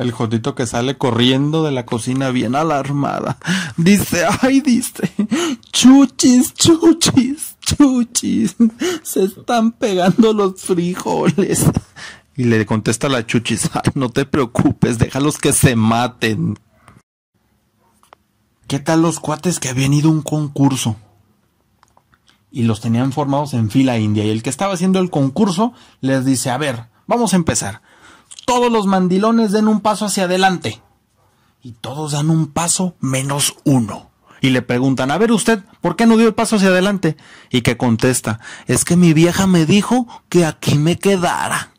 El jodito que sale corriendo de la cocina bien alarmada. Dice, ay, dice, chuchis, chuchis, chuchis, se están pegando los frijoles. Y le contesta la chuchis, no te preocupes, déjalos que se maten. ¿Qué tal los cuates que habían ido a un concurso? Y los tenían formados en fila india. Y el que estaba haciendo el concurso les dice, a ver, vamos a empezar. Todos los mandilones den un paso hacia adelante. Y todos dan un paso menos uno. Y le preguntan, a ver usted, ¿por qué no dio el paso hacia adelante? Y que contesta, es que mi vieja me dijo que aquí me quedara.